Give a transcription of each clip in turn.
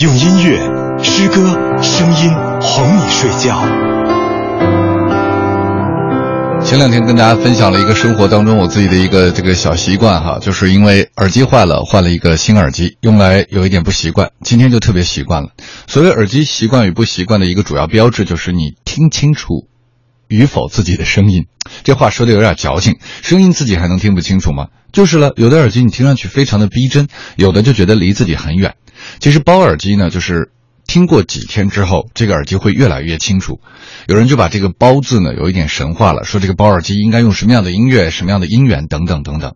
用音乐、诗歌、声音哄你睡觉。前两天跟大家分享了一个生活当中我自己的一个这个小习惯哈，就是因为耳机坏了，换了一个新耳机，用来有一点不习惯，今天就特别习惯了。所谓耳机习惯与不习惯的一个主要标志，就是你听清楚与否自己的声音。这话说的有点矫情，声音自己还能听不清楚吗？就是了，有的耳机你听上去非常的逼真，有的就觉得离自己很远。其实包耳机呢，就是听过几天之后，这个耳机会越来越清楚。有人就把这个“包”字呢，有一点神化了，说这个包耳机应该用什么样的音乐、什么样的音源等等等等。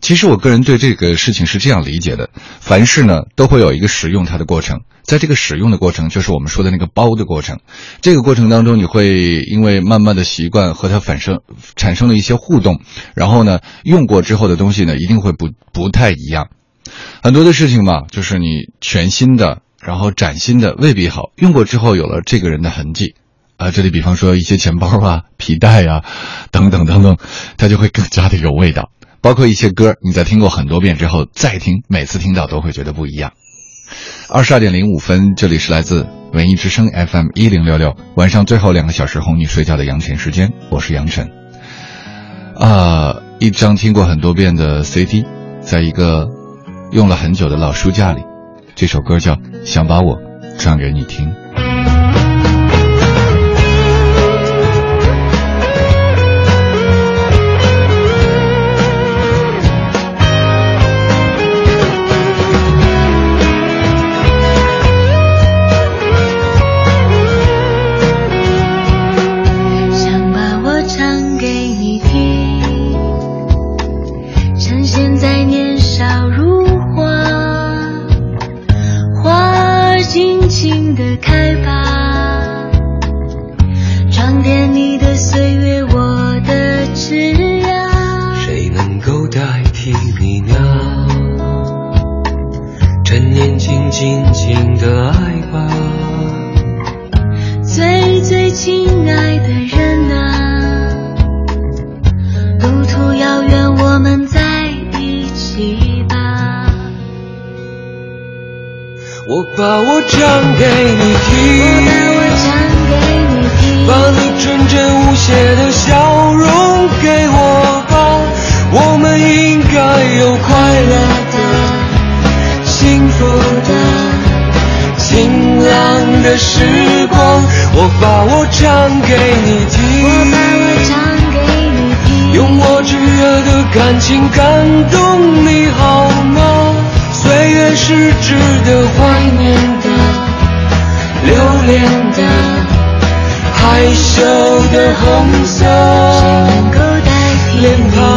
其实我个人对这个事情是这样理解的：凡事呢都会有一个使用它的过程，在这个使用的过程，就是我们说的那个包的过程。这个过程当中，你会因为慢慢的习惯和它反生产生了一些互动，然后呢，用过之后的东西呢，一定会不不太一样。很多的事情嘛，就是你全新的，然后崭新的未必好，用过之后有了这个人的痕迹，啊，这里比方说一些钱包啊、皮带啊，等等等等，它就会更加的有味道。包括一些歌，你在听过很多遍之后再听，每次听到都会觉得不一样。二十二点零五分，这里是来自文艺之声 FM 一零六六，晚上最后两个小时哄你睡觉的杨晨时间，我是杨晨。啊，一张听过很多遍的 CD，在一个。用了很久的老书架里，这首歌叫《想把我唱给你听》。给你听，把你纯真无邪的笑容给我吧，我们应该有快乐的、幸福的、晴朗的时光。我把我唱给你听，我把我唱给你听，用我炙热的感情感动你好吗？岁月是值得怀念的。的红色。脸庞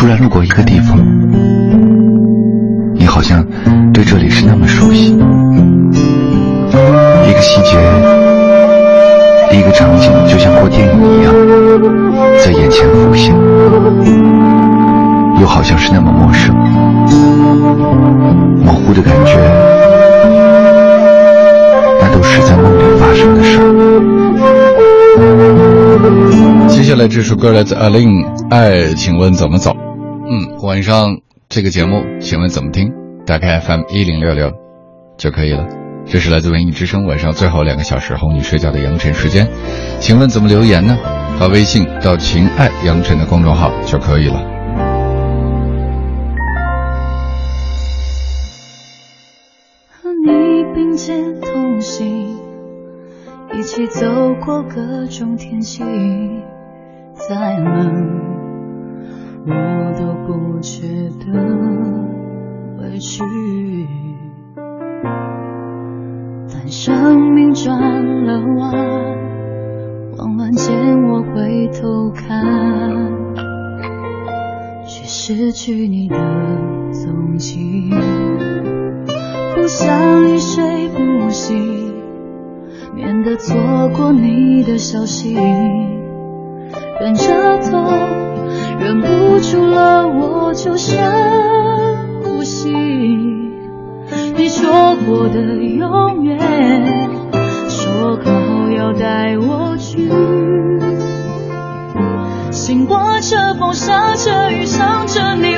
突然路过一个地方，你好像对这里是那么熟悉，一个细节。一个场景就像过电影一样，在眼前浮现，又好像是那么陌生，模糊的感觉，那都是在梦里发生的事。接下来这首歌来自阿令，《爱》，请问怎么走？嗯，晚上这个节目，请问怎么听？打开 FM 一零六六就可以了。这是来自文艺之声晚上最后两个小时哄你睡觉的杨晨时间，请问怎么留言呢？发微信到“情爱杨晨”的公众号就可以了。和你并肩同行，一起走过各种天气，再冷我都不觉得委屈。但生命转了弯，慌乱间我回头看，却失去你的踪迹。不想一睡不醒，免得错过你的消息。忍着痛，忍不住了，我就深呼吸。你说过的永远，说好要带我去。心刮着风，下着雨，想着你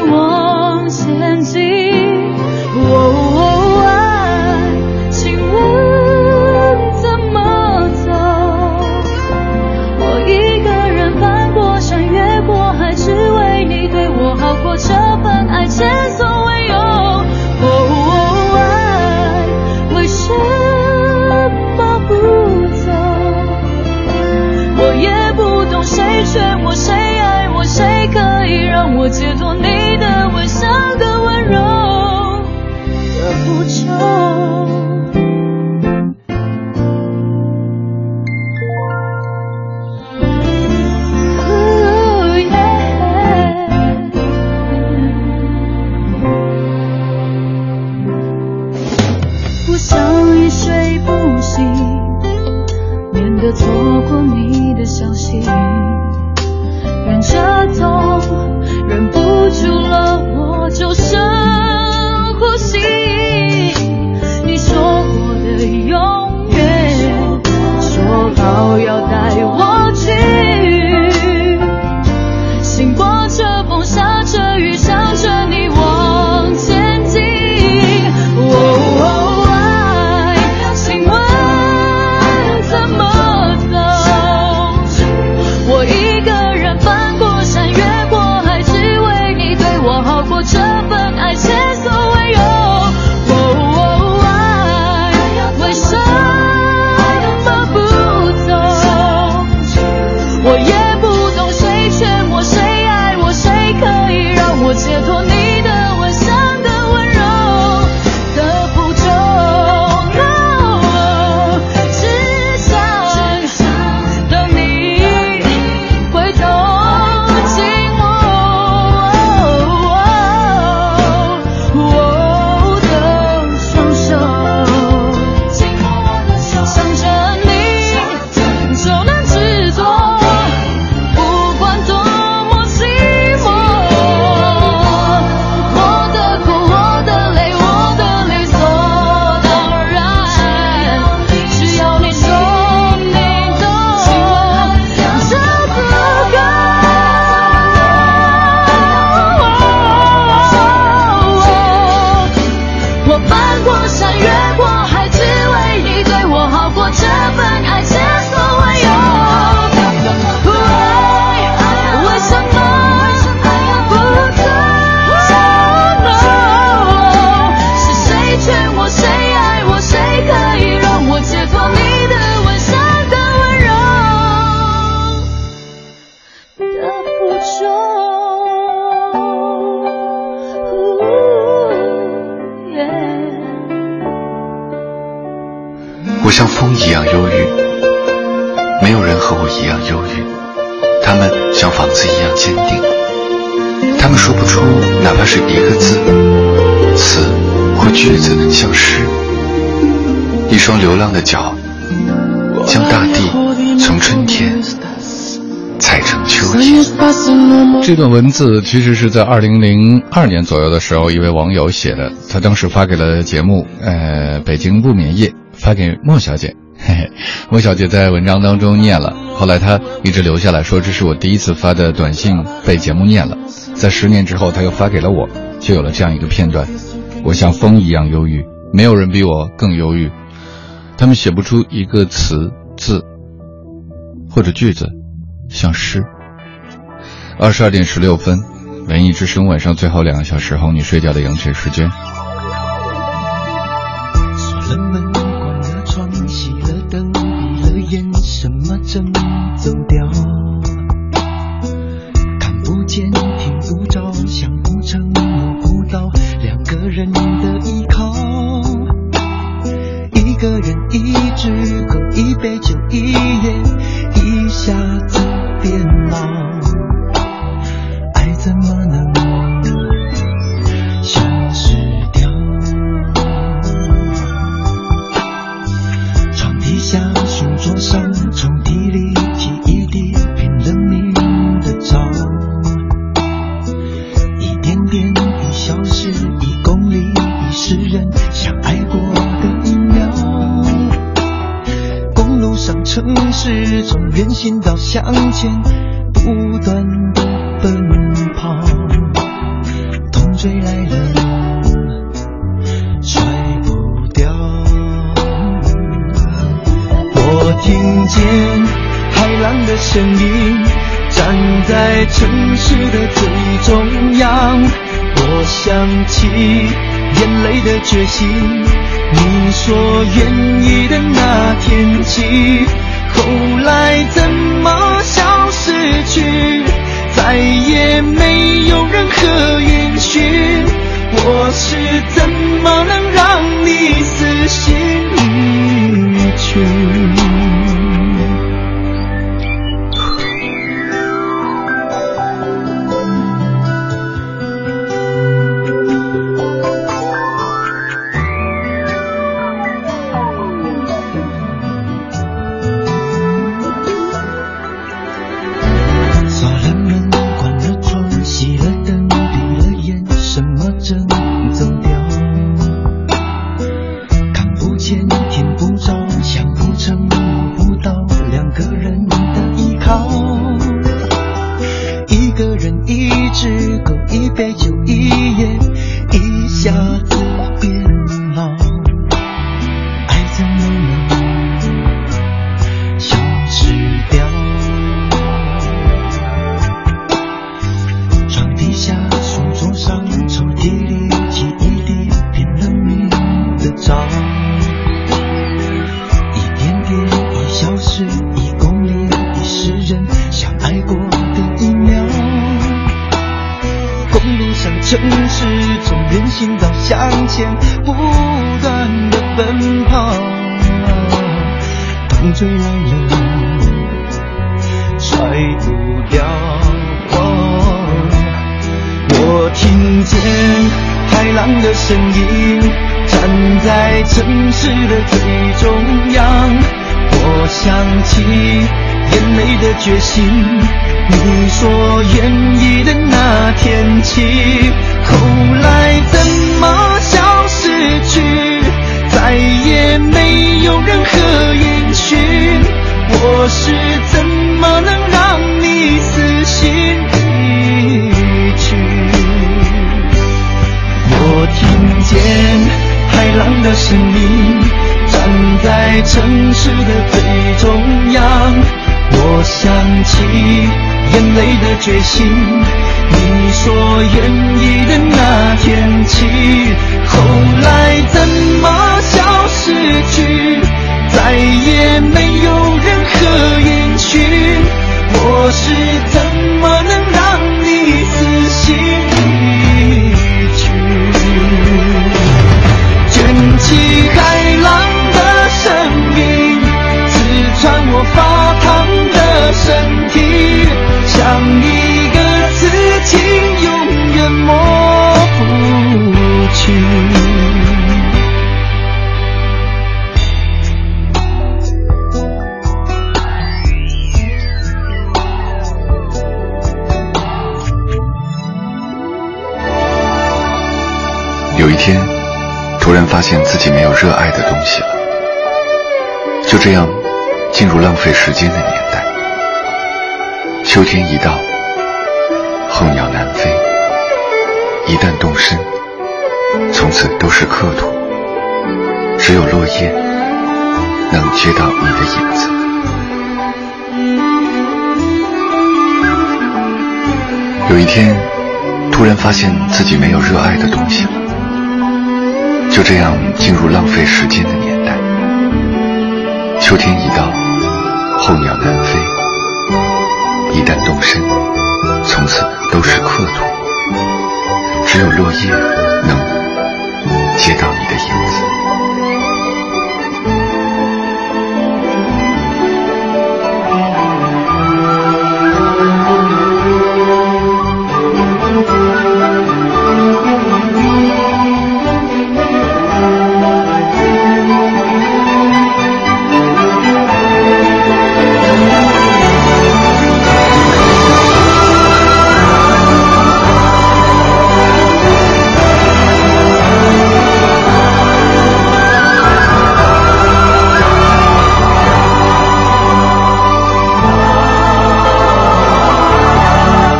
你的消息忍着痛忍不住了我就深呼吸。你说过的永远说好要的脚，将大地从春天踩成秋天。这段文字其实是在二零零二年左右的时候，一位网友写的。他当时发给了节目，呃，北京不眠夜，发给莫小姐。嘿嘿，莫小姐在文章当中念了，后来她一直留下来说，这是我第一次发的短信被节目念了。在十年之后，她又发给了我，就有了这样一个片段。我像风一样忧郁，没有人比我更忧郁。他们写不出一个词字或者句子，像诗。二十二点十六分，文艺之声晚上最后两个小时哄你睡觉的羊群时间。决心，你说愿意的那天起，后来怎么消失去？再也没有任何音讯。我是怎么能让你死心离去？眼泪的决心，你说愿意的那天起，后来怎么消失去？再也情永远抹不去。有一天，突然发现自己没有热爱的东西了，就这样进入浪费时间的年代。秋天一到，候鸟南飞，一旦动身，从此都是客土，只有落叶能接到你的影子。有一天，突然发现自己没有热爱的东西了。就这样进入浪费时间的年代。秋天一到，候鸟南飞，动身，从此都是客途，只有落叶能接到你的影子。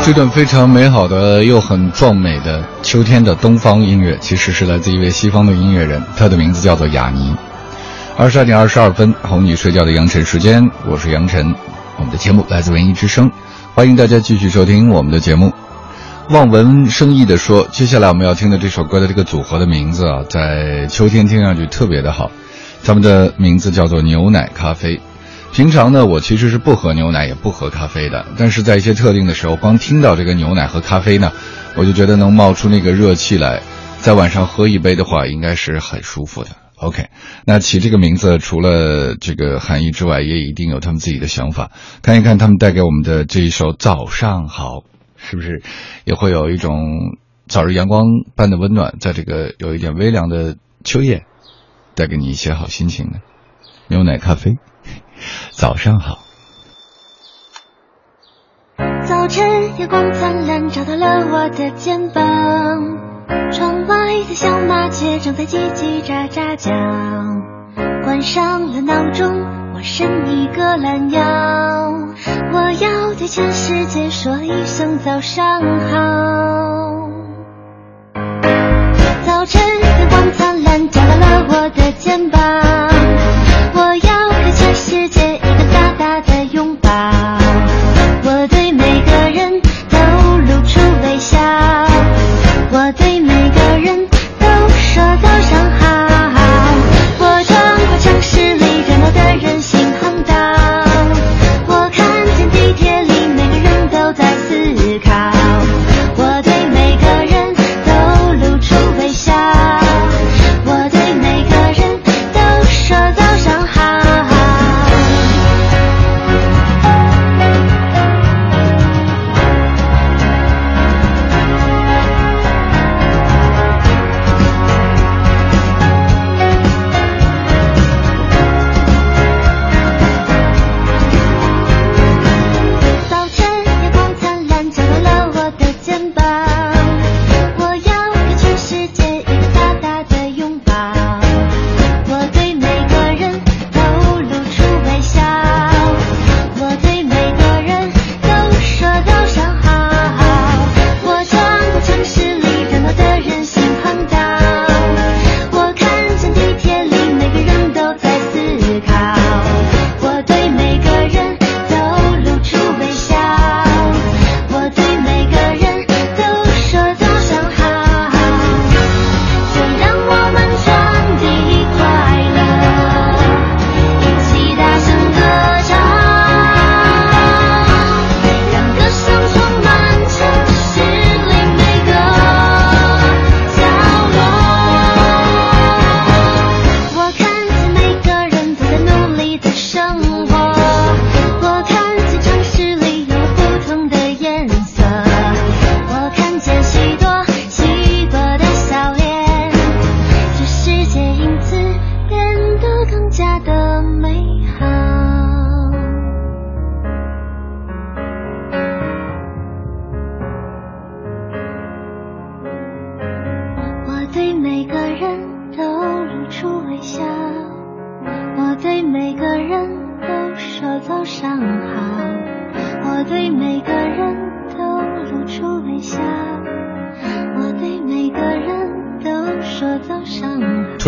这段非常美好的又很壮美的秋天的东方音乐，其实是来自一位西方的音乐人，他的名字叫做雅尼。二十二点二十二分，哄你睡觉的杨晨时间，我是杨晨。我们的节目来自文艺之声，欢迎大家继续收听我们的节目。望文生义的说，接下来我们要听的这首歌的这个组合的名字啊，在秋天听上去特别的好，他们的名字叫做牛奶咖啡。平常呢，我其实是不喝牛奶也不喝咖啡的，但是在一些特定的时候，光听到这个牛奶和咖啡呢，我就觉得能冒出那个热气来，在晚上喝一杯的话，应该是很舒服的。OK，那起这个名字除了这个含义之外，也一定有他们自己的想法。看一看他们带给我们的这一首《早上好》，是不是也会有一种早日阳光般的温暖，在这个有一点微凉的秋夜，带给你一些好心情呢？牛奶咖啡。早上好。早晨阳光灿烂，照到了我的肩膀。窗外的小麻雀正在叽叽喳喳叫。关上了闹钟，我伸一个懒腰。我要对全世界说一声早上好。早晨阳光灿烂，照到了我的肩膀。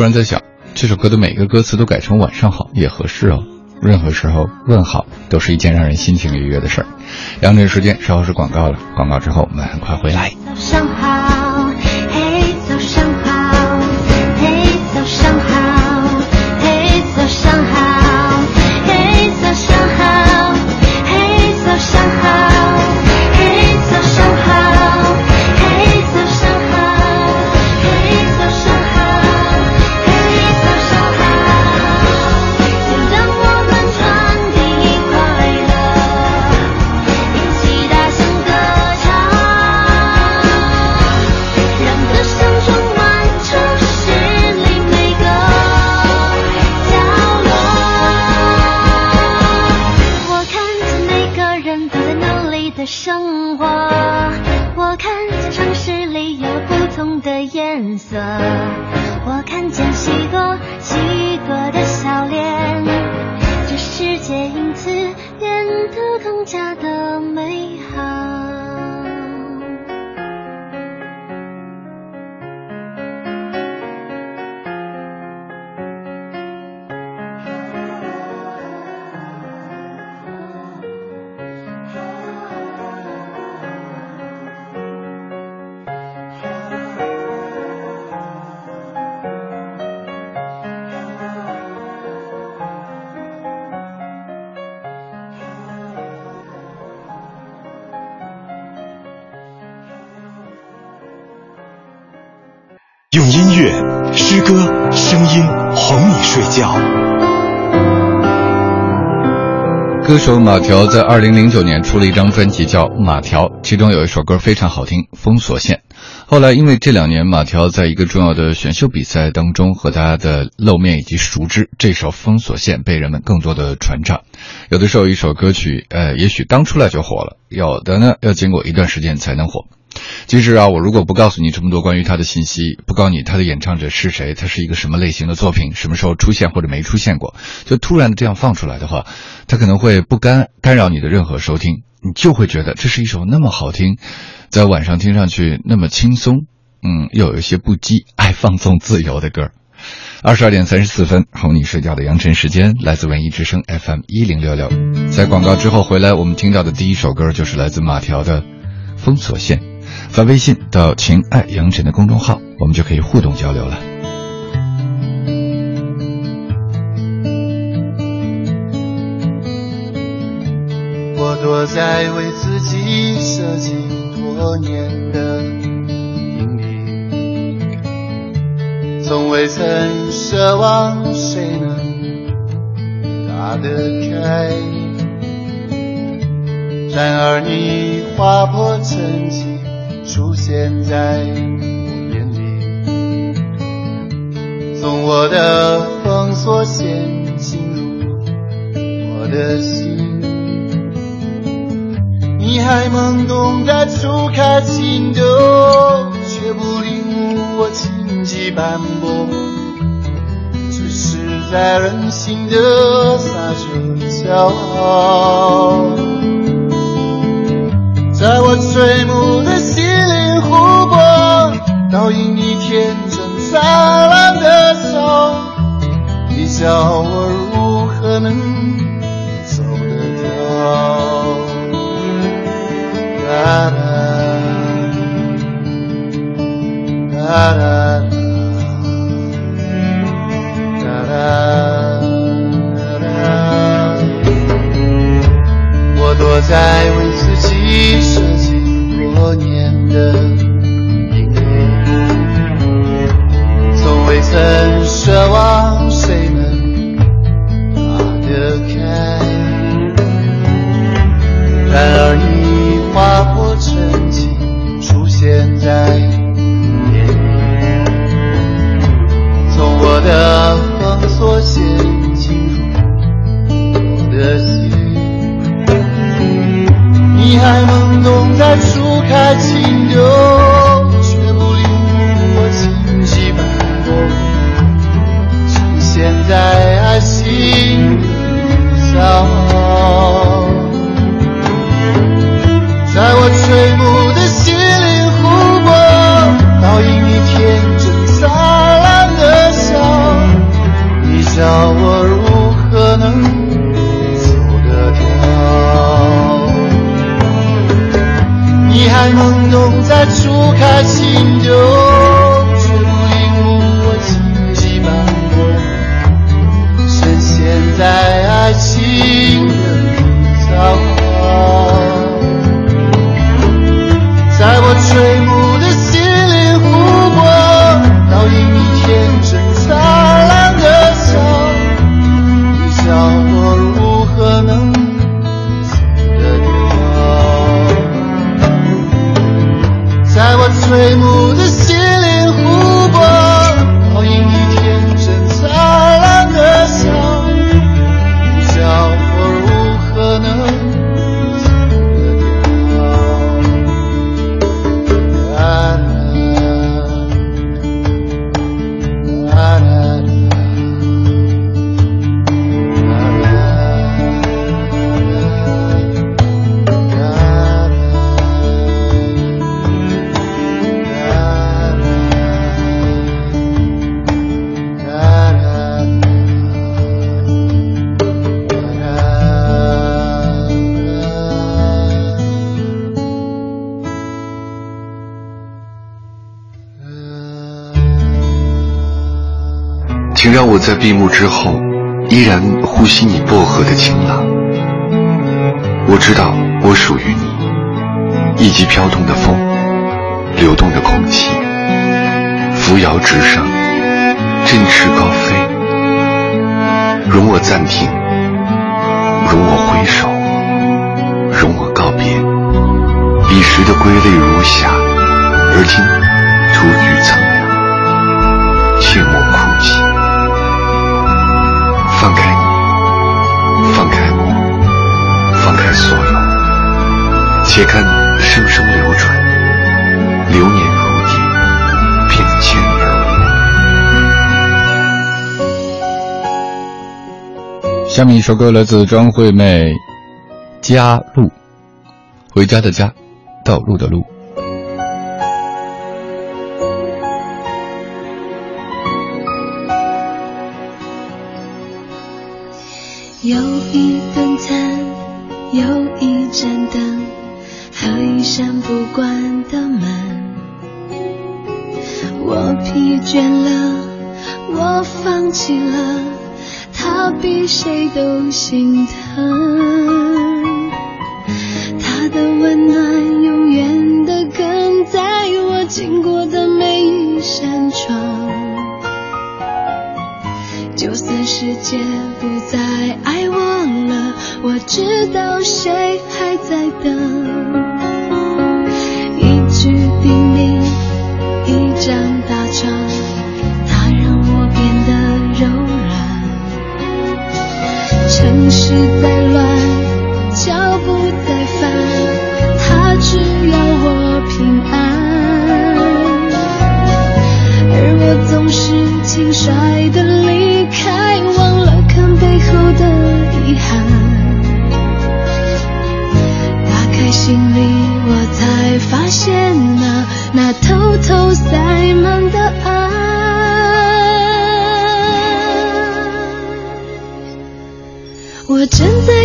然在想，这首歌的每个歌词都改成晚上好也合适哦。任何时候问好都是一件让人心情愉悦的事儿。两点时间稍后是广告了，广告之后我们很快回来。歌手马条在二零零九年出了一张专辑叫《马条》，其中有一首歌非常好听，《封锁线》。后来因为这两年马条在一个重要的选秀比赛当中和大家的露面以及熟知，这首《封锁线》被人们更多的传唱。有的时候一首歌曲，呃，也许刚出来就火了，有的呢要经过一段时间才能火。其实啊，我如果不告诉你这么多关于他的信息，不告诉你他的演唱者是谁，他是一个什么类型的作品，什么时候出现或者没出现过，就突然的这样放出来的话，他可能会不干干扰你的任何收听，你就会觉得这是一首那么好听，在晚上听上去那么轻松，嗯，又有一些不羁、爱放纵自由的歌。二十二点三十四分，哄你睡觉的扬晨时间，来自文艺之声 FM 一零六六。在广告之后回来，我们听到的第一首歌就是来自马条的《封锁线》。发微信到“情爱杨晨”的公众号，我们就可以互动交流了。我躲在为自己设计多年的阴影，从未曾奢望谁能打得开。然而你划破曾经，出现在我眼里，从我的封锁线进入我的心。你还懵懂的初开情窦，却不领悟我情急斑驳，只是在任性的撒着骄傲。在我垂暮的心湖泊，倒映你天真灿烂的笑。你叫我如何能走得掉？哒哒哒哒哒哒哒。我躲在为自己设计多年的很奢望谁能打得开。然而你划破沉寂，出现在眼里，从我的封锁线进入我的心。你还懵懂在初开闭幕之后，依然呼吸你薄荷的晴朗。我知道我属于你，一季飘动的风，流动的空气，扶摇直上，振翅高飞。容我暂停，容我回首，容我告别。彼时的归类如霞，而今突遇苍放开。你，放开。我，放开所有，且看生生流转，流年如蝶，变迁而下面一首歌来自张惠妹，《家路》，回家的家，道路的路。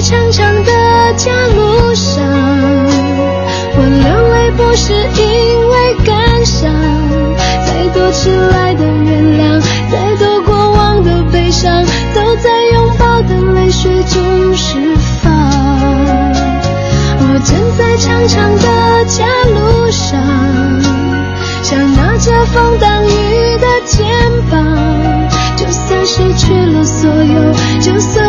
长长的家路上，我流泪不是因为感伤，再多迟来的原谅，再多过往的悲伤，都在拥抱的泪水中释放。我站在长长的家路上，想拿着风挡雨的肩膀，就算失去了所有，就算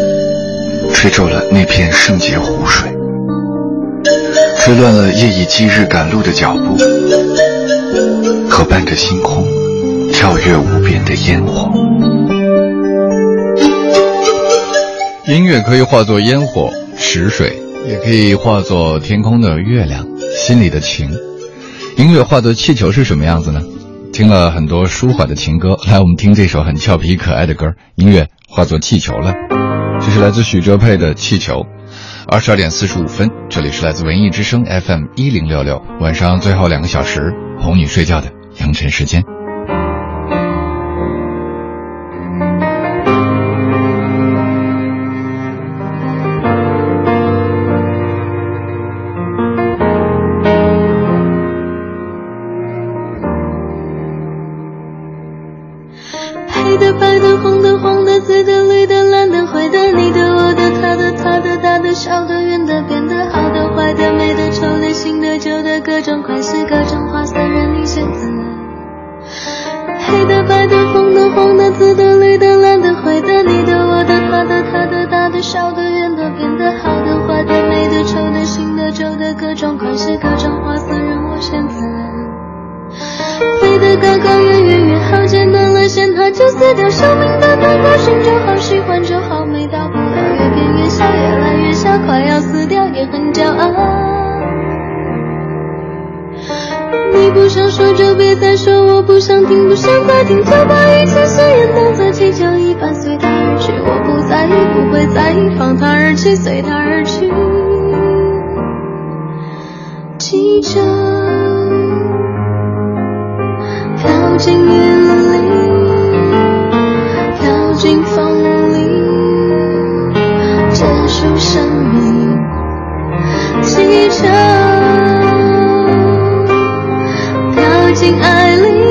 吹皱了那片圣洁湖水，吹乱了夜以继日赶路的脚步，和伴着星空跳跃无边的烟火。音乐可以化作烟火、池水，也可以化作天空的月亮、心里的情。音乐化作气球是什么样子呢？听了很多舒缓的情歌，来，我们听这首很俏皮可爱的歌。音乐化作气球了，这是来自许哲佩的《气球》。二十二点四十五分，这里是来自文艺之声 FM 一零六六，晚上最后两个小时哄你睡觉的凌晨时间。就别再说，我不想听，不想再听，就把一切誓言当作气球一般随它而去。我不在意，不会在意，放它而去，随它而去。气球。飘进云里，飘进风里，结束生命。气球飘进爱里，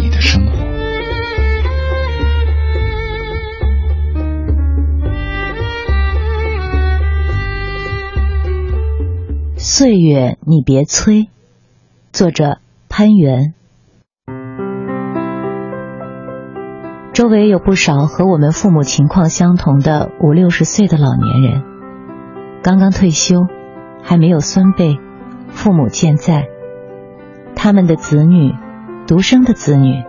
岁月，你别催。作者潘源。周围有不少和我们父母情况相同的五六十岁的老年人，刚刚退休，还没有孙辈，父母健在。他们的子女，独生的子女，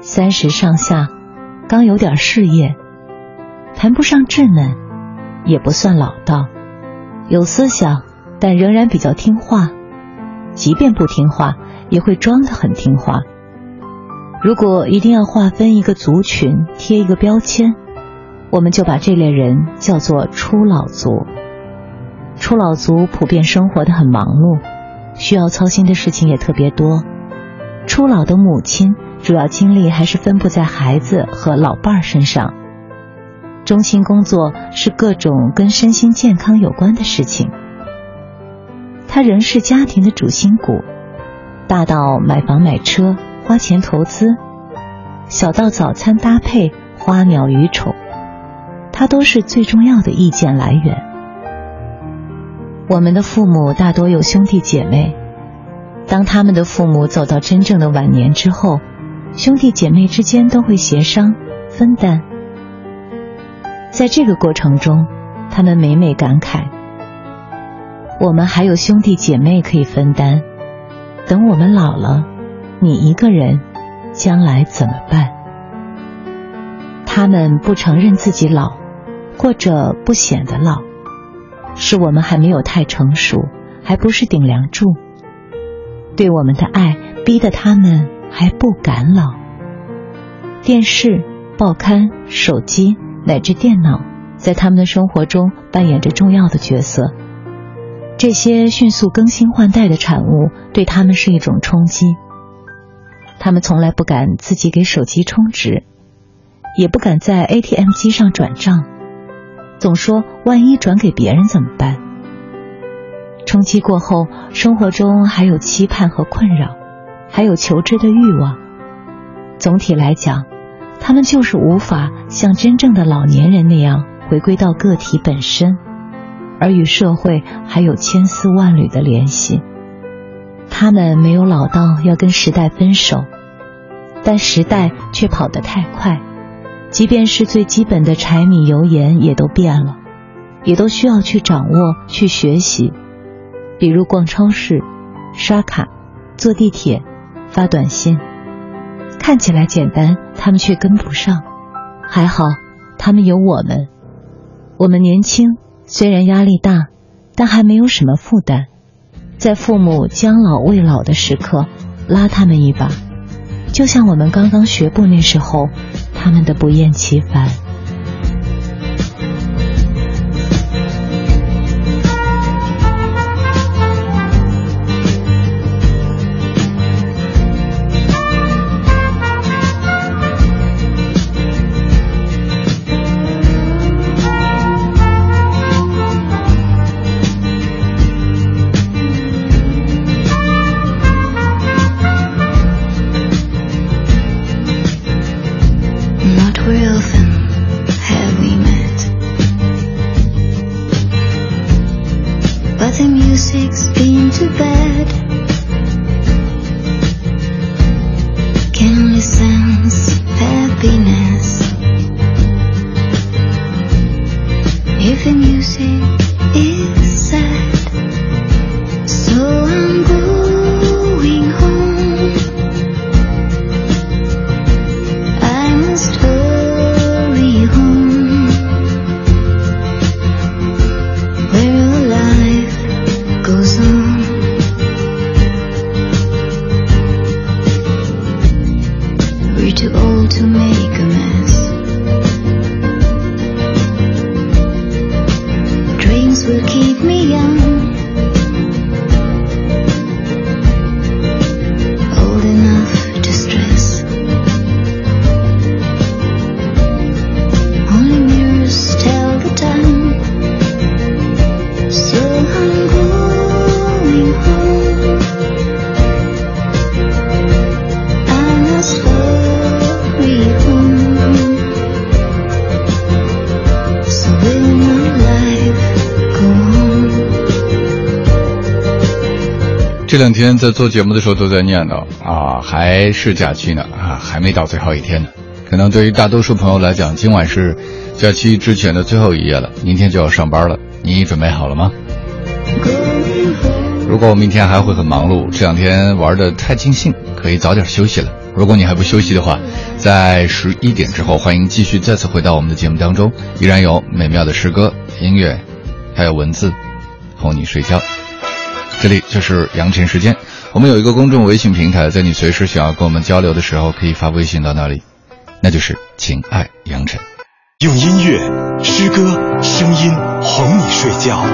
三十上下，刚有点事业，谈不上稚嫩，也不算老道，有思想。但仍然比较听话，即便不听话，也会装得很听话。如果一定要划分一个族群，贴一个标签，我们就把这类人叫做初老族。初老族普遍生活的很忙碌，需要操心的事情也特别多。初老的母亲主要精力还是分布在孩子和老伴儿身上，中心工作是各种跟身心健康有关的事情。他仍是家庭的主心骨，大到买房买车花钱投资，小到早餐搭配花鸟鱼虫，他都是最重要的意见来源。我们的父母大多有兄弟姐妹，当他们的父母走到真正的晚年之后，兄弟姐妹之间都会协商分担。在这个过程中，他们每每感慨。我们还有兄弟姐妹可以分担，等我们老了，你一个人，将来怎么办？他们不承认自己老，或者不显得老，是我们还没有太成熟，还不是顶梁柱。对我们的爱，逼得他们还不敢老。电视、报刊、手机乃至电脑，在他们的生活中扮演着重要的角色。这些迅速更新换代的产物对他们是一种冲击。他们从来不敢自己给手机充值，也不敢在 ATM 机上转账，总说万一转给别人怎么办？冲击过后，生活中还有期盼和困扰，还有求知的欲望。总体来讲，他们就是无法像真正的老年人那样回归到个体本身。而与社会还有千丝万缕的联系，他们没有老到要跟时代分手，但时代却跑得太快，即便是最基本的柴米油盐也都变了，也都需要去掌握、去学习。比如逛超市、刷卡、坐地铁、发短信，看起来简单，他们却跟不上。还好，他们有我们。我们年轻，虽然压力大，但还没有什么负担。在父母将老未老的时刻，拉他们一把，就像我们刚刚学步那时候，他们的不厌其烦。天在做节目的时候都在念叨啊，还是假期呢啊，还没到最后一天呢。可能对于大多数朋友来讲，今晚是假期之前的最后一夜了，明天就要上班了。你准备好了吗？如果我明天还会很忙碌，这两天玩的太尽兴，可以早点休息了。如果你还不休息的话，在十一点之后，欢迎继续再次回到我们的节目当中，依然有美妙的诗歌、音乐，还有文字哄你睡觉。这里就是杨晨时间，我们有一个公众微信平台，在你随时想要跟我们交流的时候，可以发微信到那里，那就是情爱杨晨。用音乐、诗歌、声音哄你睡觉。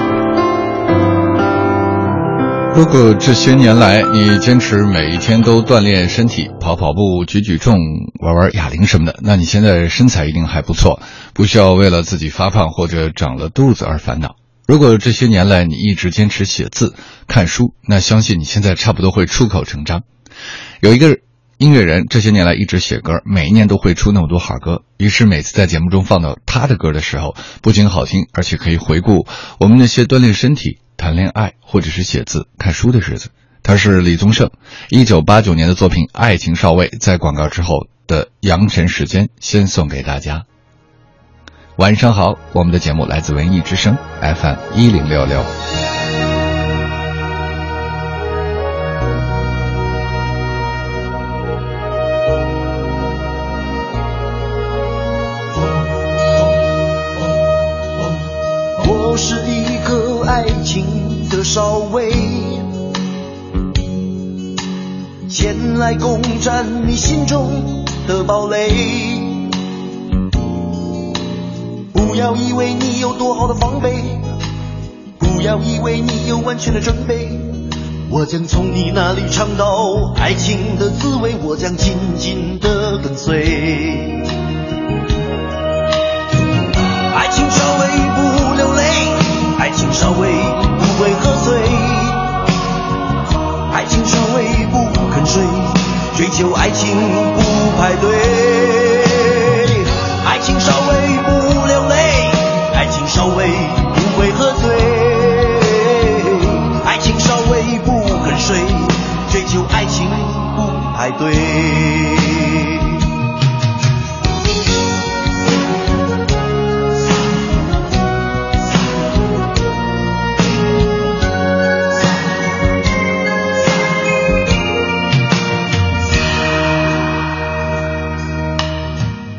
如果这些年来你坚持每一天都锻炼身体，跑跑步、举举重、玩玩哑铃什么的，那你现在身材一定还不错，不需要为了自己发胖或者长了肚子而烦恼。如果这些年来你一直坚持写字、看书，那相信你现在差不多会出口成章。有一个音乐人这些年来一直写歌，每一年都会出那么多好歌，于是每次在节目中放到他的歌的时候，不仅好听，而且可以回顾我们那些锻炼身体、谈恋爱或者是写字、看书的日子。他是李宗盛，一九八九年的作品《爱情少尉》在广告之后的扬尘时间，先送给大家。晚上好，我们的节目来自文艺之声 FM 一零六六。我是一个爱情的少尉，前来攻占你心中的堡垒。不要以为你有多好的防备，不要以为你有完全的准备。我将从你那里尝到爱情的滋味，我将紧紧的跟随。爱情稍微不流泪，爱情稍微不会喝醉，爱情稍微不肯睡，追求爱情不排队。爱情稍，稍微不会喝醉爱情稍微不肯睡追求爱情不排队。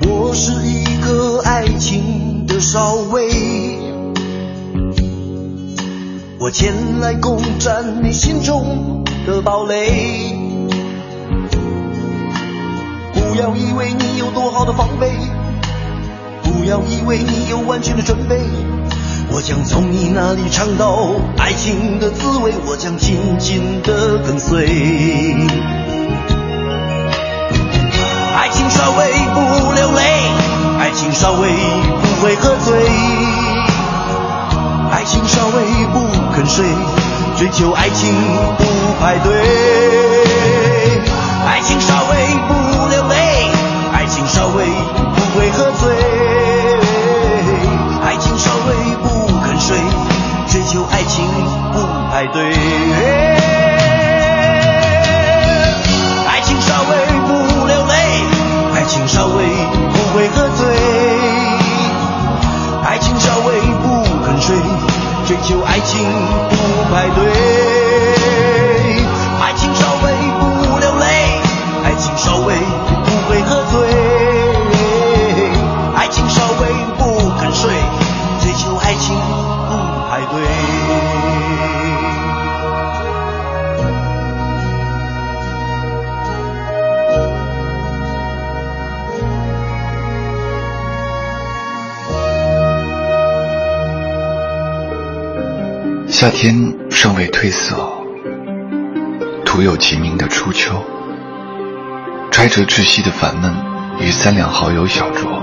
我是一个爱情的稍微我前来攻占你心中的堡垒。不要以为你有多好的防备，不要以为你有完全的准备。我将从你那里尝到爱情的滋味，我将紧紧的跟随。爱情稍微不流泪，爱情稍微不会喝醉，爱情稍微不肯睡，追求爱情不排队。爱情稍微不流泪，爱情稍微不会喝醉，爱情稍微不肯睡，追求爱情不排队。有爱情不排队。夏天尚未褪色，徒有其名的初秋。揣着窒息的烦闷，与三两好友小酌。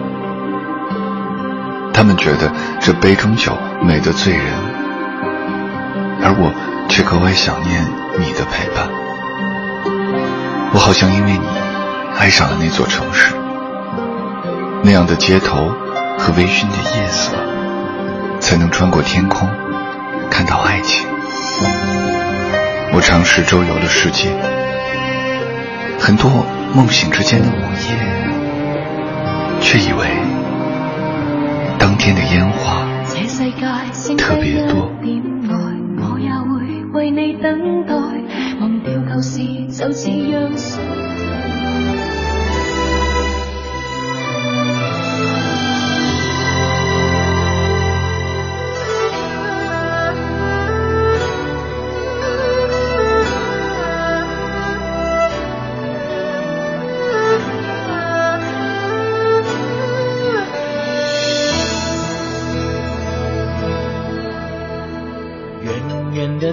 他们觉得这杯中酒美得醉人，而我却格外想念你的陪伴。我好像因为你爱上了那座城市，那样的街头和微醺的夜色，才能穿过天空。看到爱情，我尝试周游了世界，很多梦醒之间的午夜，却以为当天的烟花特别多。我也會為你等待，忘掉舊事就似樣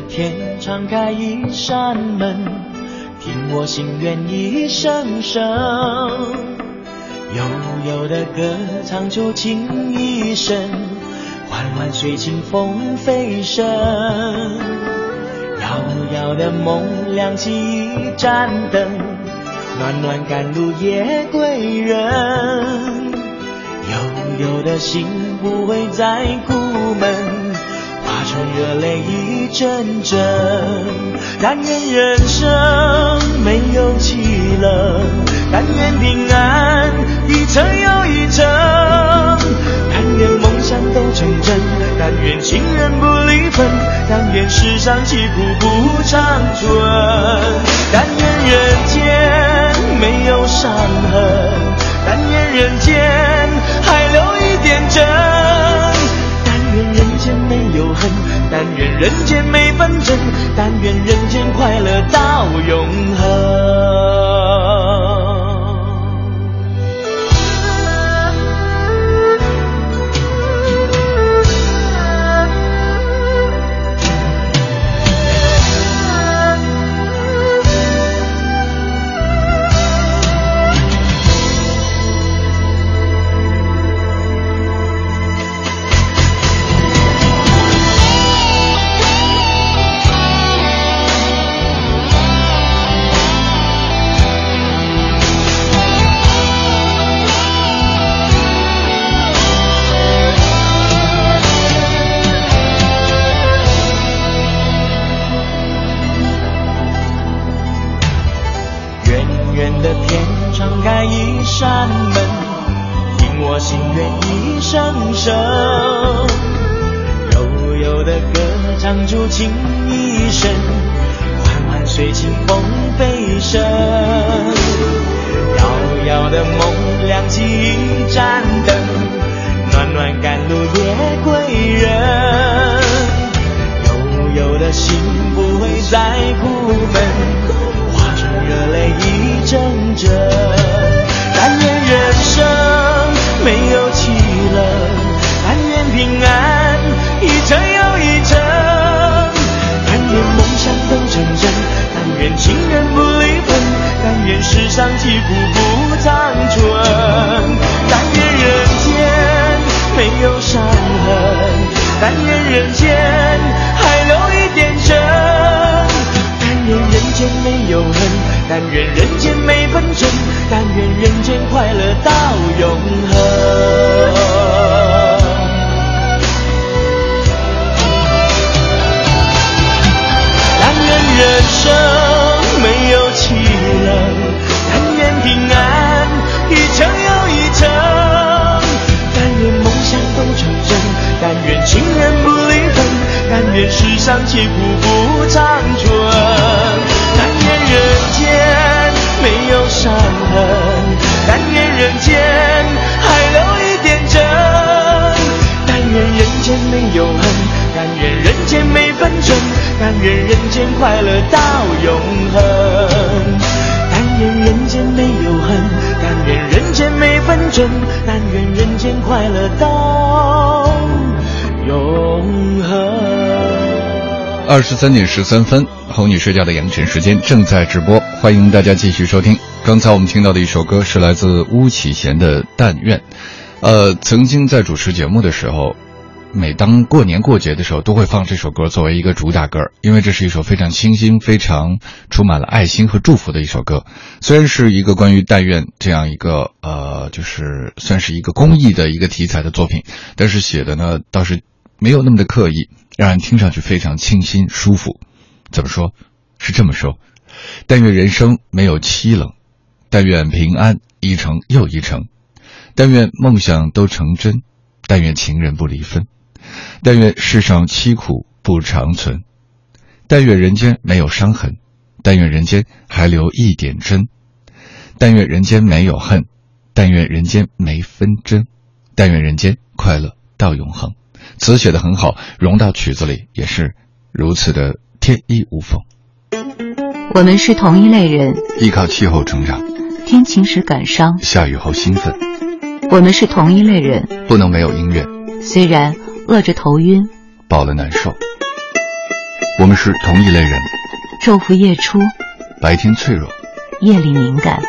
天敞开一扇门，听我心愿一声声，悠悠的歌唱出情意深，缓缓随清风飞升，遥遥的梦亮起一盏灯，暖暖赶路夜归人，悠悠的心不会再苦闷。热泪一阵阵。但愿人生没有凄冷，但愿平安一程又一程，但愿梦想都成真，但愿情人不离分，但愿世上疾苦不长存，但愿人间没有伤痕，但愿人间还留一点真。但愿人间没有恨，但愿人间没纷争，但愿人间快乐到永恒。梦亮但愿人间快乐到永恒。但愿人间没有恨，但愿人间没纷争，但愿人间快乐到永恒。二十三点十三分，哄你睡觉的杨晨时间正在直播，欢迎大家继续收听。刚才我们听到的一首歌是来自巫启贤的《但愿》。呃，曾经在主持节目的时候，每当过年过节的时候，都会放这首歌作为一个主打歌，因为这是一首非常清新、非常充满了爱心和祝福的一首歌。虽然是一个关于但愿这样一个呃，就是算是一个公益的一个题材的作品，但是写的呢倒是没有那么的刻意，让人听上去非常清新舒服。怎么说？是这么说：但愿人生没有凄冷，但愿平安一程又一程，但愿梦想都成真，但愿情人不离分，但愿世上凄苦不长存，但愿人间没有伤痕，但愿人间还留一点真，但愿人间没有恨，但愿人间没纷争，但愿人间快乐到永恒。词写的很好，融到曲子里也是如此的天衣无缝。我们是同一类人，依靠气候成长，天晴时感伤；下雨后兴奋。我们是同一类人，不能没有音乐，虽然饿着头晕，饱了难受。我们是同一类人，昼伏夜出，白天脆弱，夜里敏感。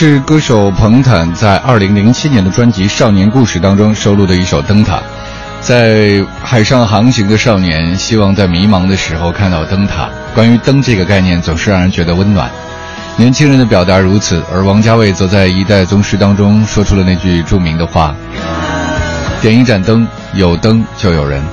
是歌手彭坦在二零零七年的专辑《少年故事》当中收录的一首《灯塔》。在海上航行的少年，希望在迷茫的时候看到灯塔。关于灯这个概念，总是让人觉得温暖。年轻人的表达如此，而王家卫则在《一代宗师》当中说出了那句著名的话：“点一盏灯，有灯就有人。”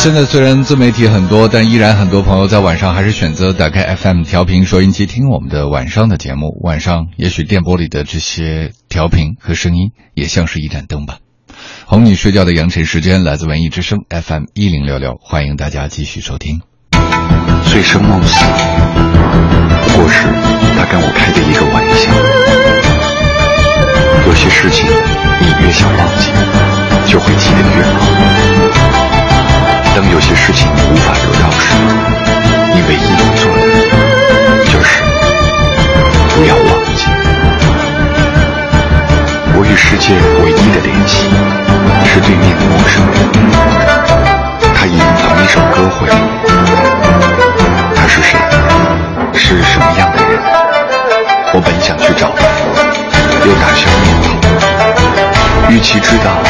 现在虽然自媒体很多，但依然很多朋友在晚上还是选择打开 FM 调频收音机听我们的晚上的节目。晚上也许电波里的这些调频和声音，也像是一盏灯吧。哄你睡觉的扬晨时间来自文艺之声 FM 一零六六，欢迎大家继续收听。醉生梦死，不过是他跟我开的一个玩笑。有些事情你越想忘记，就会记得越牢。与其知道，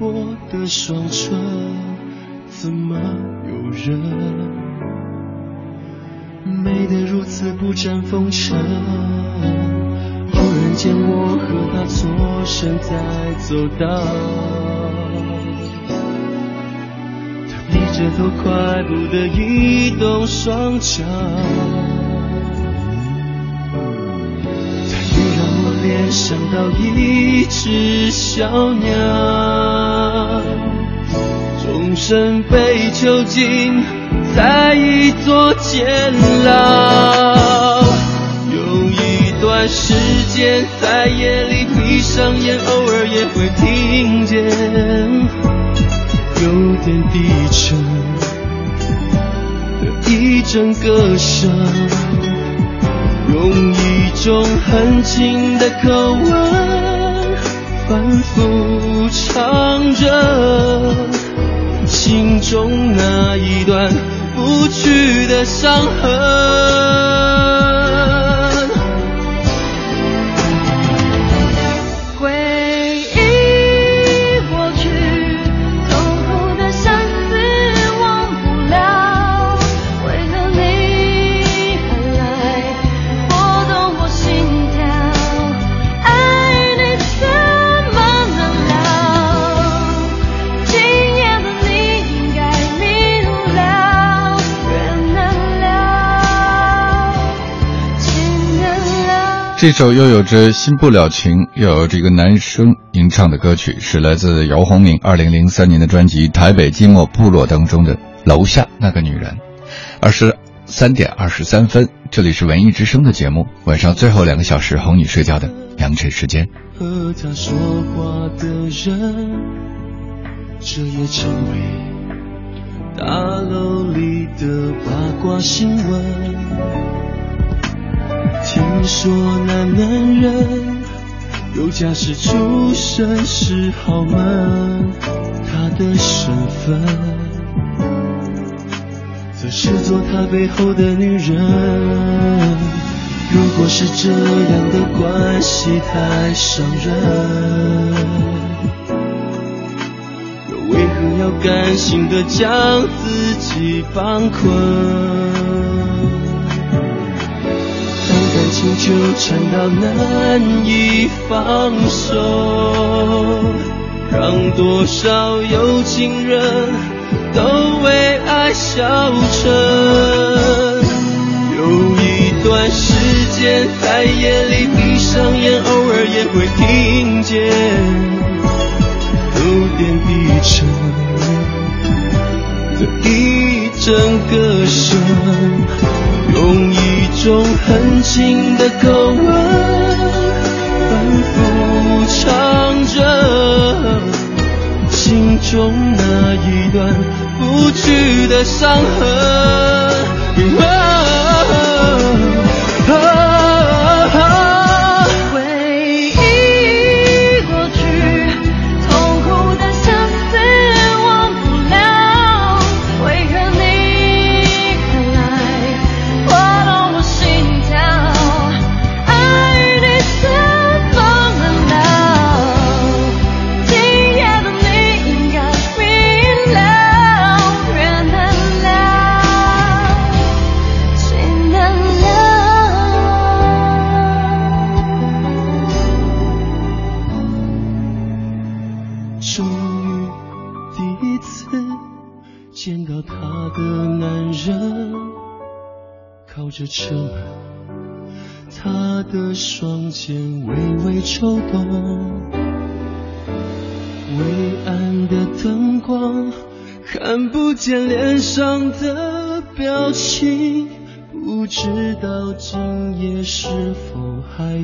我的双唇，怎么有人美得如此不沾风尘？忽然间，我和他错身在走道，他低着头快步的移动双脚。联想到一只小鸟，终身被囚禁在一座监牢，有一段时间在夜里。闭上眼，偶尔也会听见有点低沉的一阵歌声，容易种很轻的口吻反复唱着心中那一段不去的伤痕。这首又有着新不了情，又有这个男生吟唱的歌曲，是来自姚宏明二零零三年的专辑《台北寂寞部落》当中的《楼下那个女人》。二十三点二十三分，这里是文艺之声的节目，晚上最后两个小时哄你睡觉的良辰时间。和他说话的人，这也成为大楼里的八卦新闻。听说那男人有家室出身是豪门，他的身份则是做他背后的女人。如果是这样的关系太伤人，又为何要甘心的将自己绑困？纠缠到难以放手，让多少有情人都为爱消沉。有一段时间在夜里闭上眼，偶尔也会听见。有点低沉的一阵歌声，用一种狠心的口吻，反复唱着心中那一段不去的伤痕。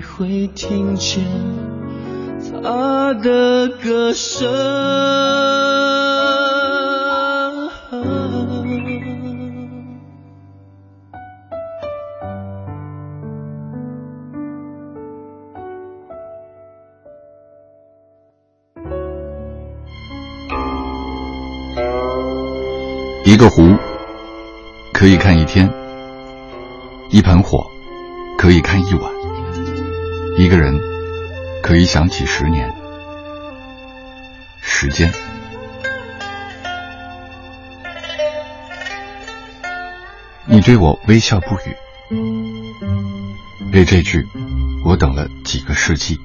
否还会听见他的歌声。一个湖可以看一天，一盆火可以看一晚，一个人可以想几十年。时间，你对我微笑不语，为这句，我等了几个世纪。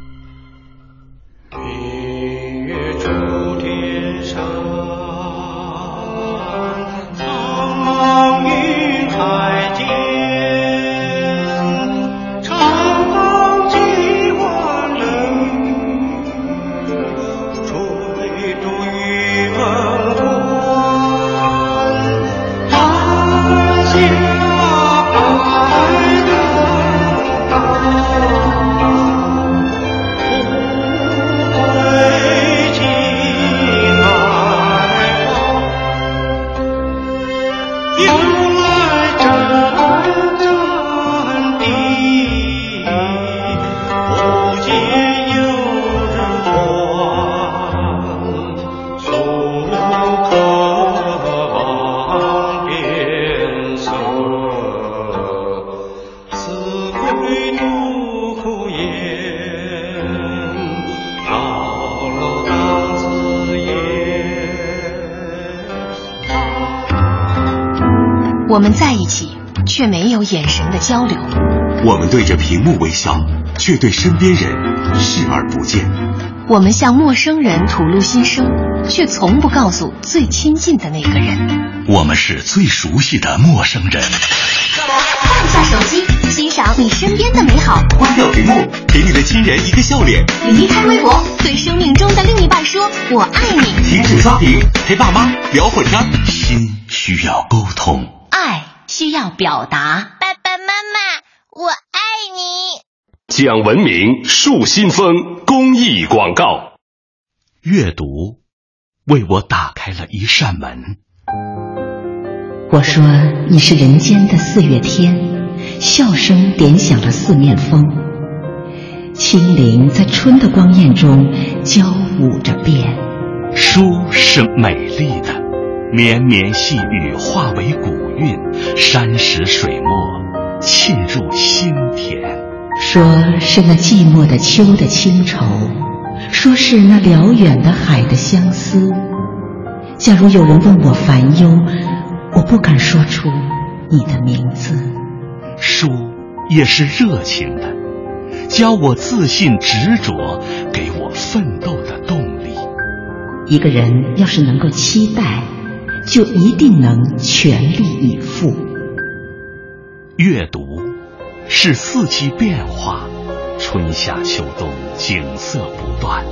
们在一起，却没有眼神的交流。我们对着屏幕微笑，却对身边人视而不见。我们向陌生人吐露心声，却从不告诉最亲近的那个人。我们是最熟悉的陌生人。放下手机，欣赏你身边的美好。关掉屏幕，给你的亲人一个笑脸。离开微博，对生命中的另一半说“我爱你”。停止刷屏，陪爸妈聊会儿天。心需要沟通，爱需要表达。爸爸妈妈，我爱你。讲文明树新风公益广告。阅读为我打开了一扇门。我说你是人间的四月天，笑声点响了四面风，清灵在春的光艳中交舞着变。书是美丽的，绵绵细雨化为古韵，山石水墨沁入心田。说是那寂寞的秋的清愁，说是那辽远的海的相思。假如有人问我烦忧，我不敢说出你的名字。书也是热情的，教我自信执着，给我奋斗的动力。一个人要是能够期待，就一定能全力以赴。阅读是四季变化，春夏秋冬景色不断。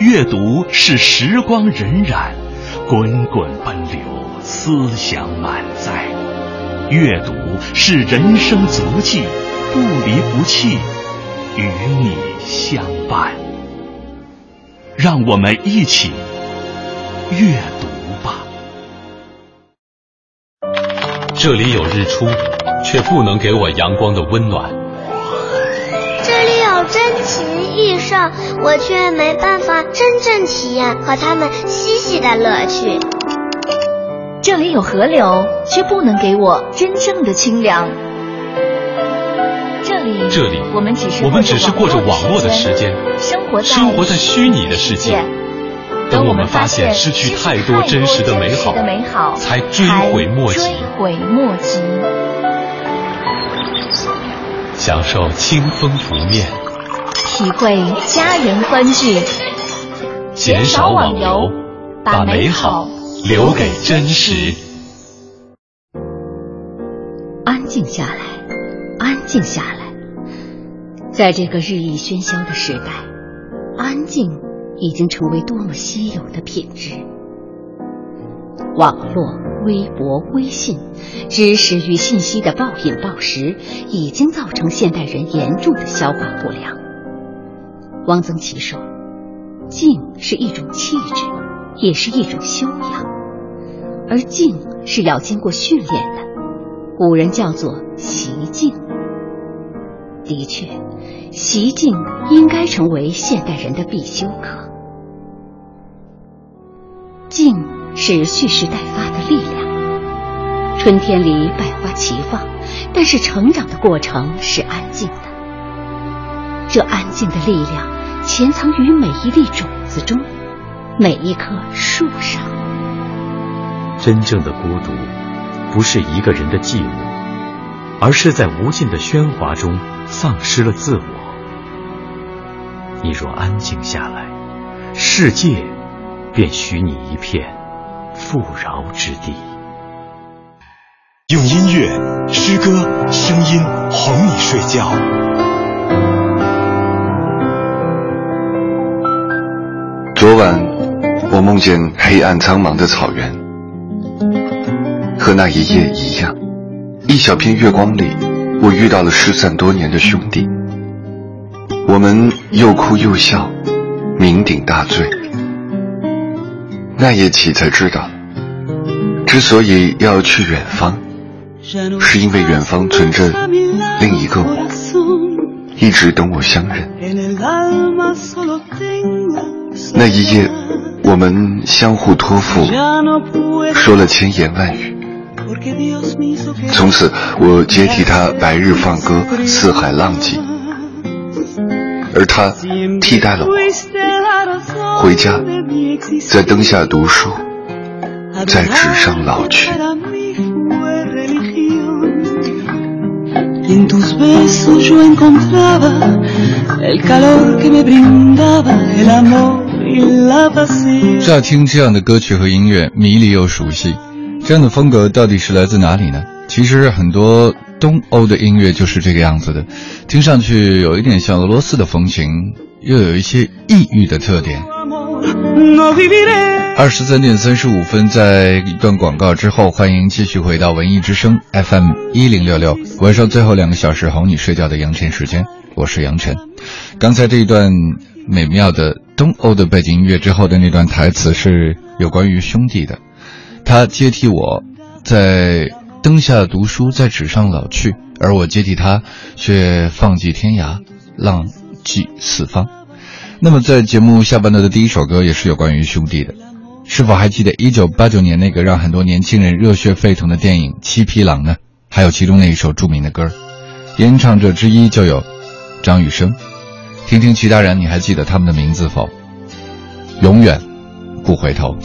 阅读是时光荏苒，滚滚奔流，思想满载。阅读是人生足迹，不离不弃，与你相伴。让我们一起阅读这里有日出，却不能给我阳光的温暖。这里有珍奇异兽，我却没办法真正体验和它们嬉戏的乐趣。这里有河流，却不能给我真正的清凉。这里，这里，我们只是我们只是过着网络的时间，生活在生活在虚拟的世界。等我们发现失去太多真实的美好，才追悔莫及。追悔莫及。享受清风拂面，体会家人欢聚，减少网游，把美好留给真实。安静下来，安静下来。在这个日益喧嚣的时代，安静已经成为多么稀有的品质。网络、微博、微信，知识与信息的暴饮暴食，已经造成现代人严重的消化不良。汪曾祺说：“静是一种气质，也是一种修养，而静是要经过训练的。古人叫做习静。的确，习静应该成为现代人的必修课。静。”是蓄势待发的力量。春天里百花齐放，但是成长的过程是安静的。这安静的力量潜藏于每一粒种子中，每一棵树上。真正的孤独，不是一个人的寂寞，而是在无尽的喧哗中丧失了自我。你若安静下来，世界便许你一片。富饶之地，用音乐、诗歌、声音哄你睡觉。昨晚，我梦见黑暗苍茫的草原，和那一夜一样。一小片月光里，我遇到了失散多年的兄弟，我们又哭又笑，酩酊大醉。那夜起才知道，之所以要去远方，是因为远方存着另一个我，一直等我相认。那一夜，我们相互托付，说了千言万语。从此，我接替他白日放歌，四海浪迹，而他替代了我，回家。在灯下读书，在纸上老去。乍听这样的歌曲和音乐，迷离又熟悉。这样的风格到底是来自哪里呢？其实很多东欧的音乐就是这个样子的，听上去有一点像俄罗斯的风情，又有一些异域的特点。二十三点三十五分，在一段广告之后，欢迎继续回到文艺之声 FM 一零六六，晚上最后两个小时哄你睡觉的杨晨时间，我是杨晨。刚才这一段美妙的东欧的背景音乐之后的那段台词是有关于兄弟的，他接替我，在灯下读书，在纸上老去，而我接替他，却放弃天涯，浪迹四方。那么，在节目下半段的第一首歌也是有关于兄弟的，是否还记得一九八九年那个让很多年轻人热血沸腾的电影《七匹狼》呢？还有其中那一首著名的歌，演唱者之一就有张雨生。听听其他人，你还记得他们的名字否？永远不回头。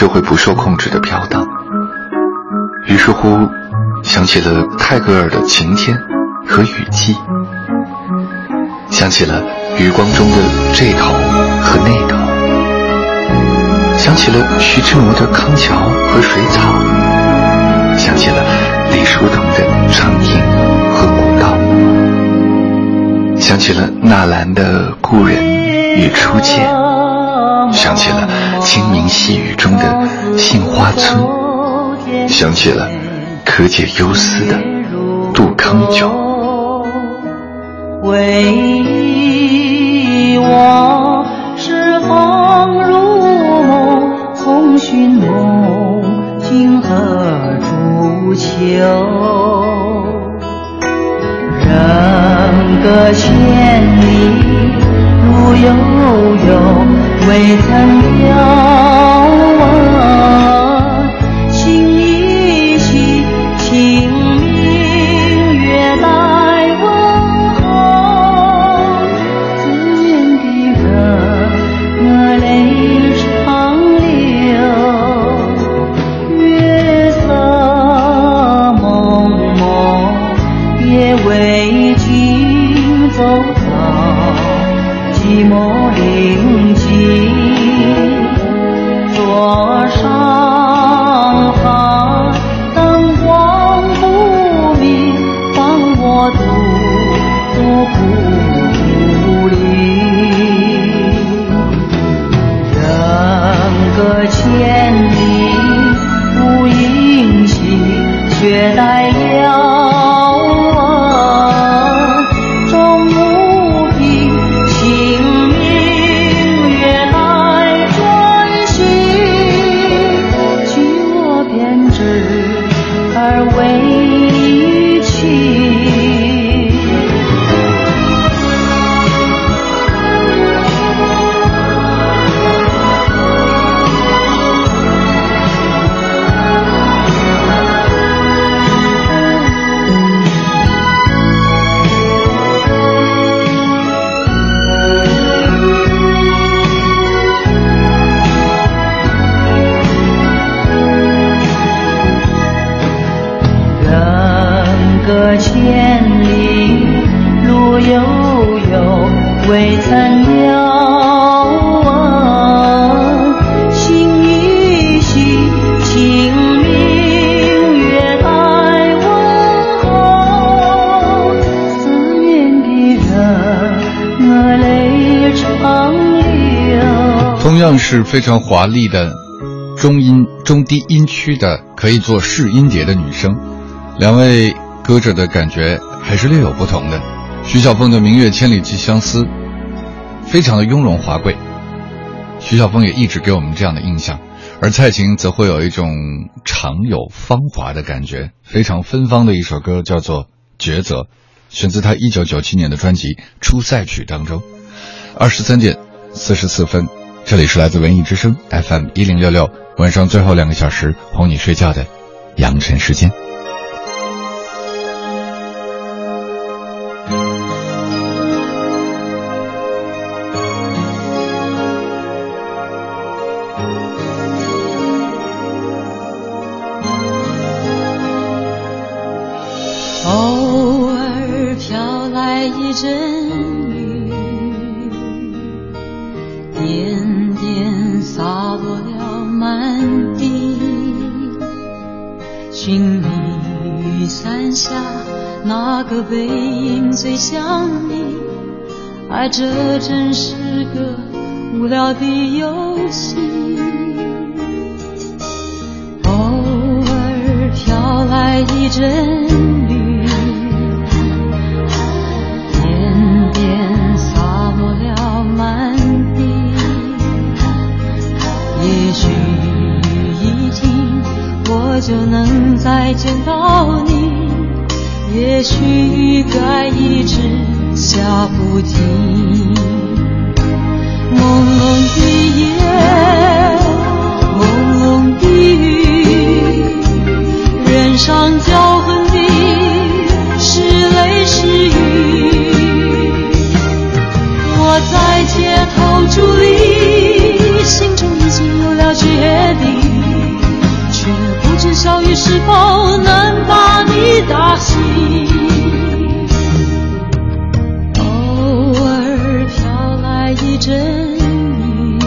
就会不受控制的飘荡。于是乎，想起了泰戈尔的晴天和雨季，想起了余光中的这头和那头，想起了徐志摩的康桥和水草，想起了李叔同的长亭和古道，想起了纳兰的故人与初见，想起了清明细雨中的杏花村。想起了可解忧思的杜康酒，回忆往事放如梦，空寻梦今何处求？人隔千里路悠悠，未曾遥望。非常华丽的中音中低音区的，可以做试音碟的女声。两位歌者的感觉还是略有不同的。徐小凤的《明月千里寄相思》，非常的雍容华贵。徐小凤也一直给我们这样的印象，而蔡琴则会有一种常有芳华的感觉，非常芬芳的一首歌，叫做《抉择》，选自她一九九七年的专辑《出塞曲》当中。二十三点四十四分。这里是来自文艺之声 FM 一零六六，晚上最后两个小时哄你睡觉的阳晨时间。这真是个无聊的游戏。偶尔飘来一阵雨，天边洒落了满地。也许雨一停，我就能再见到你。也许该一直下不停，朦胧的夜，朦胧的雨，脸上交横的是泪是雨。我在街头伫立，心中已经有了决定，却不知小雨是否能把你打醒。来一阵雨，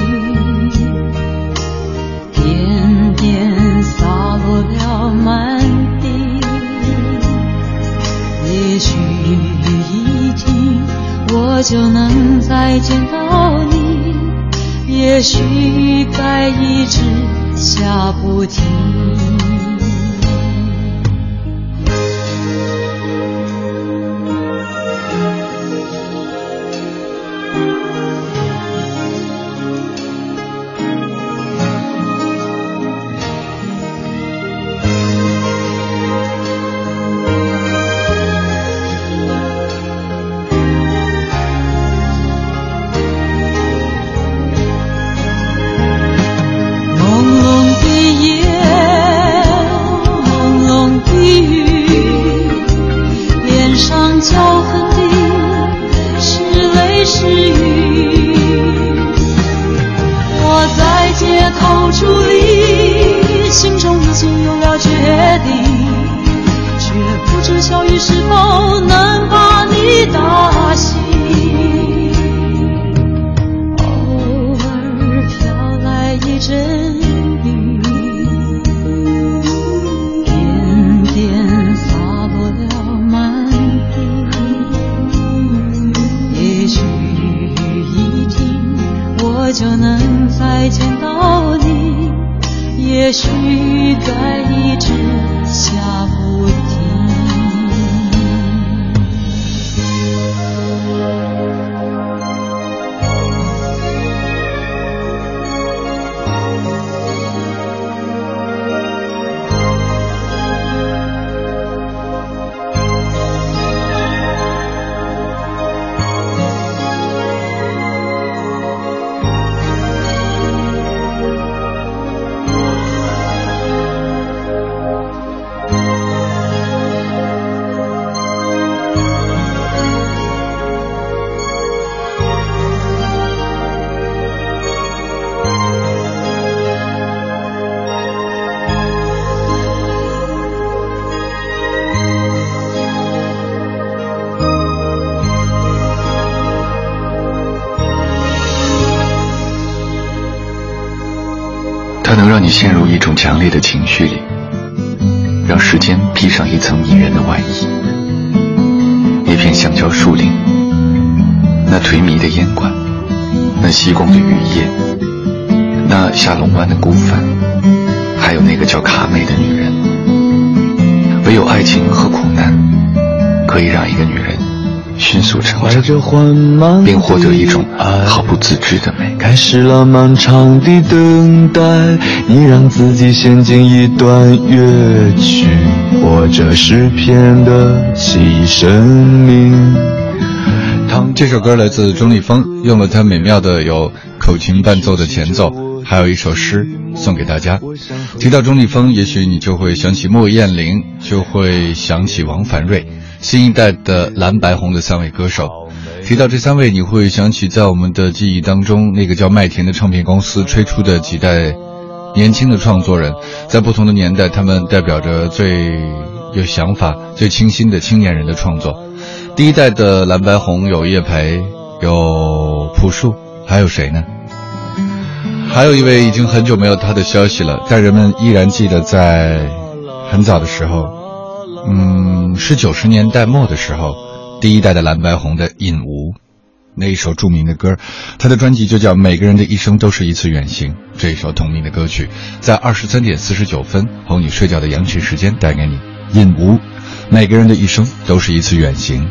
点点洒落了满地。也许雨一停，我就能再见到你。也许该一直下不停。陷入一种强烈的情绪里，让时间披上一层迷人的外衣。那片橡胶树林，那颓靡的烟馆，那西贡的雨夜，那下龙湾的孤帆，还有那个叫卡美的女人。唯有爱情和苦难，可以让一个女人。迅速成长，并获得一种毫不自知的美。开始了漫长的等待，你让自己陷进一段乐曲，或者是偏的起生命。这首歌来自钟立风，用了他美妙的有口琴伴奏的前奏，还有一首诗送给大家。提到钟立风，也许你就会想起莫艳玲，就会想起王凡瑞。新一代的蓝白红的三位歌手，提到这三位，你会想起在我们的记忆当中，那个叫麦田的唱片公司吹出的几代年轻的创作人，在不同的年代，他们代表着最有想法、最清新的青年人的创作。第一代的蓝白红有叶培，有朴树，还有谁呢？还有一位已经很久没有他的消息了，但人们依然记得在很早的时候。嗯，是九十年代末的时候，第一代的蓝白红的尹吴，那一首著名的歌，他的专辑就叫《每个人的一生都是一次远行》。这一首同名的歌曲，在二十三点四十九分哄你睡觉的羊群时间带给你。印吾，每个人的一生都是一次远行。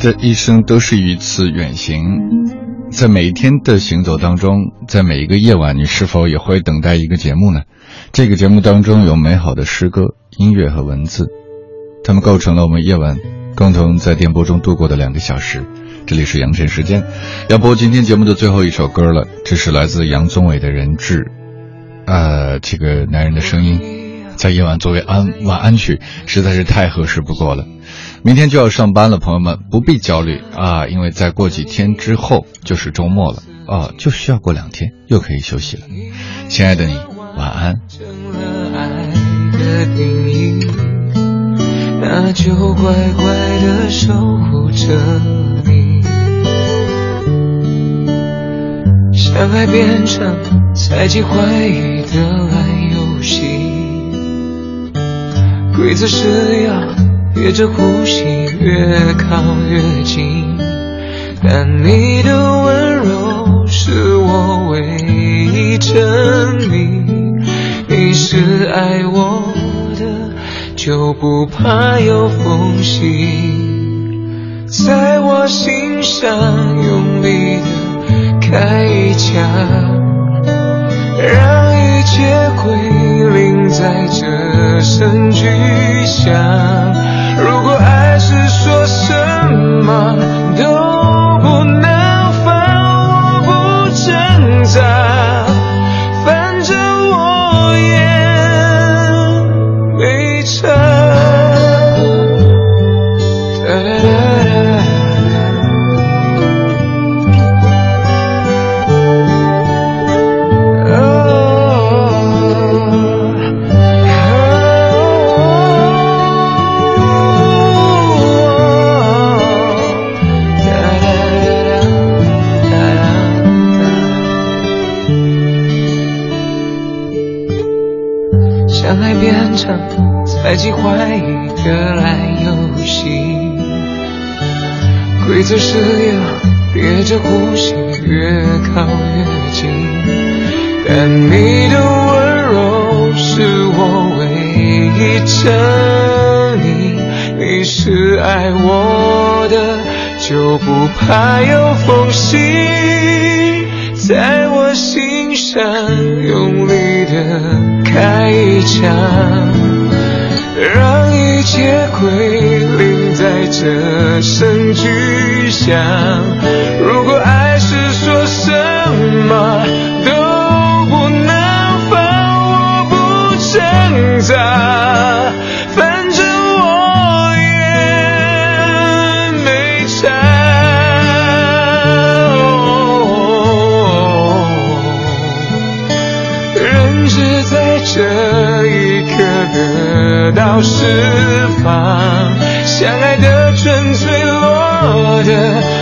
的一生都是一次远行，在每一天的行走当中，在每一个夜晚，你是否也会等待一个节目呢？这个节目当中有美好的诗歌、音乐和文字，它们构成了我们夜晚共同在电波中度过的两个小时。这里是杨晨时间，要播今天节目的最后一首歌了，这是来自杨宗纬的《人质》。呃，这个男人的声音，在夜晚作为安晚安曲，实在是太合适不过了。明天就要上班了，朋友们不必焦虑啊，因为再过几天之后就是周末了啊，就需要过两天又可以休息了。亲爱的你，晚安。那就乖乖的守护着你。相爱变成猜忌怀疑的烂游戏，规则是要憋着呼吸越靠越近，但你的温柔是我唯一证明，你是爱我的，就不怕有缝隙，在我心上用力的。开一枪，让一切归零在这声巨响。如果爱是说什么都规则是要憋着呼吸越靠越近，但你的温柔是我。意证明你是爱我的，就不怕有缝隙在我心上用力的开一枪，让一切归这声巨响。如果爱是说什么都不能放，我不挣扎，反正我也没差。人只在这一刻得到释放，相爱的全脆弱的